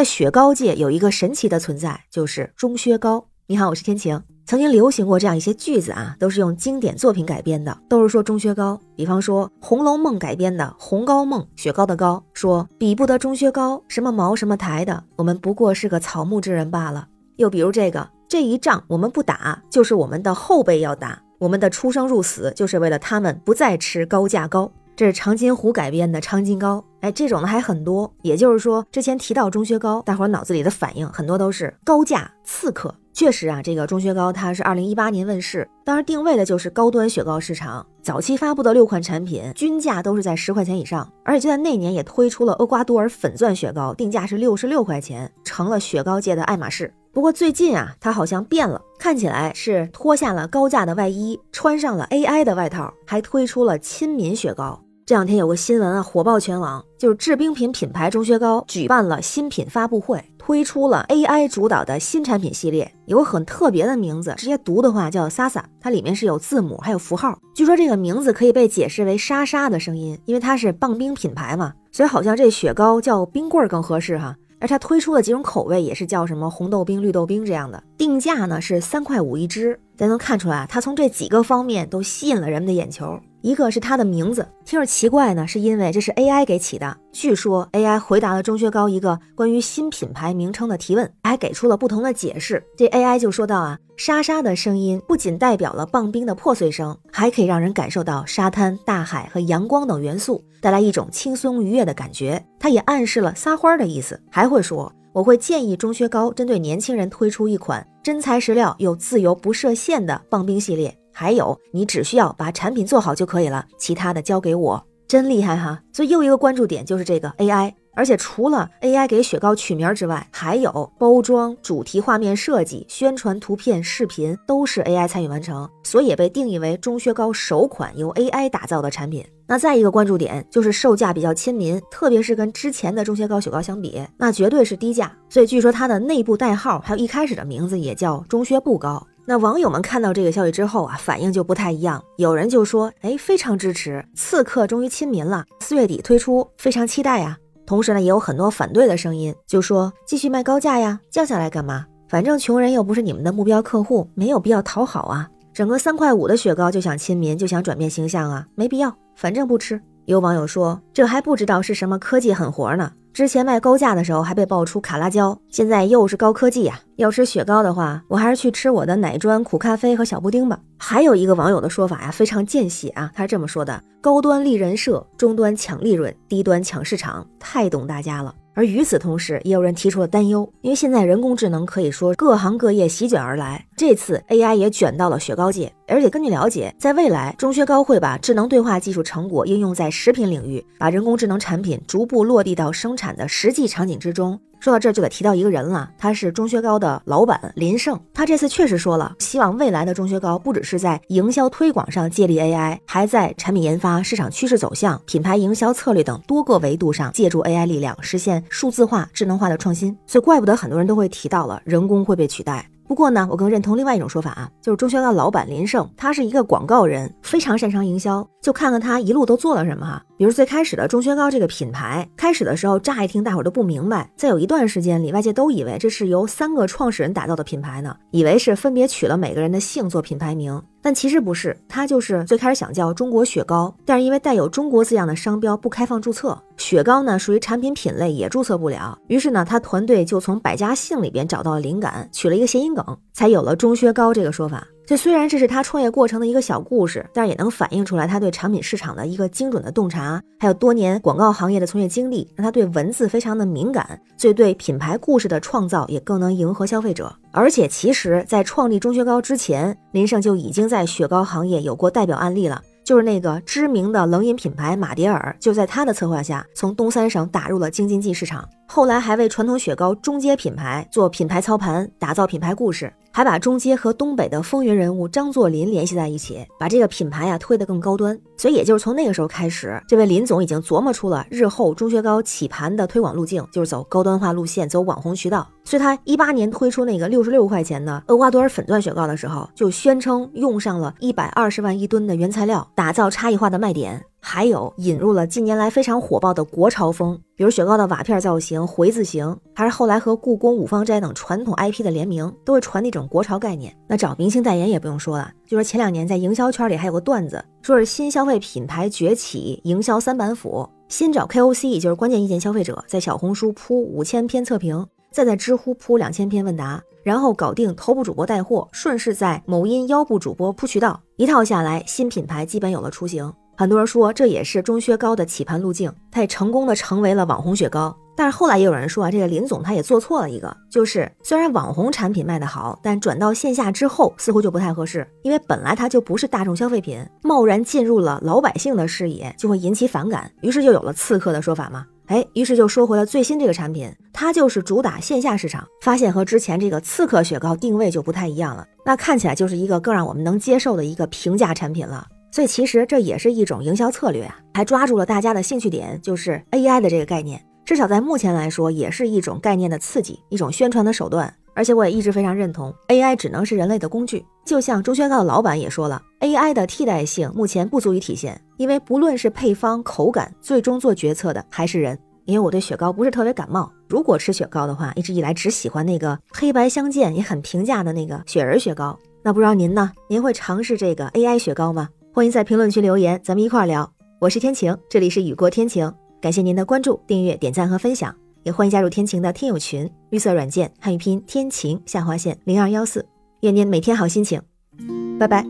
在雪糕界有一个神奇的存在，就是钟薛高。你好，我是天晴。曾经流行过这样一些句子啊，都是用经典作品改编的，都是说钟薛高。比方说《红楼梦》改编的《红高梦》，雪糕的糕说比不得钟薛高，什么茅什么台的，我们不过是个草木之人罢了。又比如这个这一仗我们不打，就是我们的后辈要打，我们的出生入死就是为了他们不再吃高价糕。这是长津湖改编的《长津糕》，哎，这种的还很多。也就是说，之前提到钟薛高，大伙脑子里的反应很多都是高价刺客。确实啊，这个钟薛高它是二零一八年问世，当时定位的就是高端雪糕市场。早期发布的六款产品均价都是在十块钱以上，而且就在那年也推出了厄瓜多尔粉钻雪糕，定价是六十六块钱，成了雪糕界的爱马仕。不过最近啊，它好像变了，看起来是脱下了高价的外衣，穿上了 AI 的外套，还推出了亲民雪糕。这两天有个新闻啊，火爆全网，就是制冰品品牌钟薛高举办了新品发布会，推出了 AI 主导的新产品系列，有个很特别的名字，直接读的话叫 Sasa，它里面是有字母还有符号，据说这个名字可以被解释为沙沙的声音，因为它是棒冰品牌嘛，所以好像这雪糕叫冰棍更合适哈。而它推出的几种口味也是叫什么红豆冰、绿豆冰这样的，定价呢是三块五一支，咱能看出来，它从这几个方面都吸引了人们的眼球。一个是它的名字，听着奇怪呢，是因为这是 AI 给起的。据说 AI 回答了钟薛高一个关于新品牌名称的提问，还给出了不同的解释。这 AI 就说到啊，沙沙的声音不仅代表了棒冰的破碎声，还可以让人感受到沙滩、大海和阳光等元素，带来一种轻松愉悦的感觉。它也暗示了撒欢的意思，还会说我会建议钟薛高针对年轻人推出一款真材实料又自由不设限的棒冰系列。还有，你只需要把产品做好就可以了，其他的交给我，真厉害哈！所以又一个关注点就是这个 AI，而且除了 AI 给雪糕取名之外，还有包装、主题、画面设计、宣传图片、视频都是 AI 参与完成，所以也被定义为钟薛高首款由 AI 打造的产品。那再一个关注点就是售价比较亲民，特别是跟之前的钟薛高雪糕相比，那绝对是低价。所以据说它的内部代号还有一开始的名字也叫钟薛不高。那网友们看到这个消息之后啊，反应就不太一样。有人就说：“哎，非常支持，刺客终于亲民了，四月底推出，非常期待呀。”同时呢，也有很多反对的声音，就说：“继续卖高价呀，降下来干嘛？反正穷人又不是你们的目标客户，没有必要讨好啊。整个三块五的雪糕就想亲民，就想转变形象啊，没必要，反正不吃。”有网友说：“这还不知道是什么科技狠活呢。”之前卖高价的时候还被爆出卡拉胶，现在又是高科技呀！要吃雪糕的话，我还是去吃我的奶砖、苦咖啡和小布丁吧。还有一个网友的说法呀，非常见血啊，他是这么说的：高端立人设，中端抢利润，低端抢市场，太懂大家了。而与此同时，也有人提出了担忧，因为现在人工智能可以说各行各业席卷而来，这次 AI 也卷到了雪糕界。而且根据了解，在未来，钟薛高会把智能对话技术成果应用在食品领域，把人工智能产品逐步落地到生产的实际场景之中。说到这儿就得提到一个人了，他是钟薛高的老板林胜。他这次确实说了，希望未来的钟薛高不只是在营销推广上借力 AI，还在产品研发、市场趋势走向、品牌营销策略等多个维度上借助 AI 力量，实现数字化、智能化的创新。所以怪不得很多人都会提到了人工会被取代。不过呢，我更认同另外一种说法啊，就是钟薛高老板林胜，他是一个广告人，非常擅长营销。就看看他一路都做了什么哈，比如最开始的钟薛高这个品牌，开始的时候乍一听大伙都不明白，在有一段时间里，外界都以为这是由三个创始人打造的品牌呢，以为是分别取了每个人的姓做品牌名。但其实不是，他就是最开始想叫中国雪糕，但是因为带有中国字样的商标不开放注册，雪糕呢属于产品品类也注册不了。于是呢，他团队就从百家姓里边找到了灵感，取了一个谐音梗，才有了钟薛高这个说法。这虽然这是他创业过程的一个小故事，但也能反映出来他对产品市场的一个精准的洞察，还有多年广告行业的从业经历，让他对文字非常的敏感，所以对品牌故事的创造也更能迎合消费者。而且，其实，在创立钟薛高之前，林胜就已经在雪糕行业有过代表案例了，就是那个知名的冷饮品牌马迭尔，就在他的策划下，从东三省打入了京津冀市场。后来还为传统雪糕中阶品牌做品牌操盘，打造品牌故事，还把中街和东北的风云人物张作霖联系在一起，把这个品牌呀推得更高端。所以也就是从那个时候开始，这位林总已经琢磨出了日后钟薛高起盘的推广路径，就是走高端化路线，走网红渠道。所以他一八年推出那个六十六块钱的厄瓜多尔粉钻雪糕的时候，就宣称用上了一百二十万一吨的原材料，打造差异化的卖点。还有引入了近年来非常火爆的国潮风，比如雪糕的瓦片造型、回字形，还是后来和故宫、五芳斋等传统 IP 的联名，都会传那种国潮概念。那找明星代言也不用说了，就说前两年在营销圈里还有个段子，说是新消费品牌崛起，营销三板斧，先找 KOC，也就是关键意见消费者，在小红书铺五千篇测评，再在知乎铺两千篇问答。然后搞定头部主播带货，顺势在某音腰部主播铺渠道，一套下来，新品牌基本有了雏形。很多人说这也是钟薛高的起盘路径，他也成功的成为了网红雪糕。但是后来也有人说啊，这个林总他也做错了一个，就是虽然网红产品卖得好，但转到线下之后似乎就不太合适，因为本来它就不是大众消费品，贸然进入了老百姓的视野，就会引起反感，于是就有了刺客的说法嘛。哎，于是就说回了最新这个产品，它就是主打线下市场，发现和之前这个刺客雪糕定位就不太一样了。那看起来就是一个更让我们能接受的一个平价产品了。所以其实这也是一种营销策略啊，还抓住了大家的兴趣点，就是 AI 的这个概念，至少在目前来说，也是一种概念的刺激，一种宣传的手段。而且我也一直非常认同，AI 只能是人类的工具。就像钟薛高的老板也说了，AI 的替代性目前不足以体现，因为不论是配方、口感，最终做决策的还是人。因为我对雪糕不是特别感冒，如果吃雪糕的话，一直以来只喜欢那个黑白相间也很平价的那个雪人雪糕。那不知道您呢？您会尝试这个 AI 雪糕吗？欢迎在评论区留言，咱们一块儿聊。我是天晴，这里是雨过天晴，感谢您的关注、订阅、点赞和分享。也欢迎加入天晴的听友群，绿色软件汉语拼天晴下划线零二幺四，愿您每天好心情，拜拜。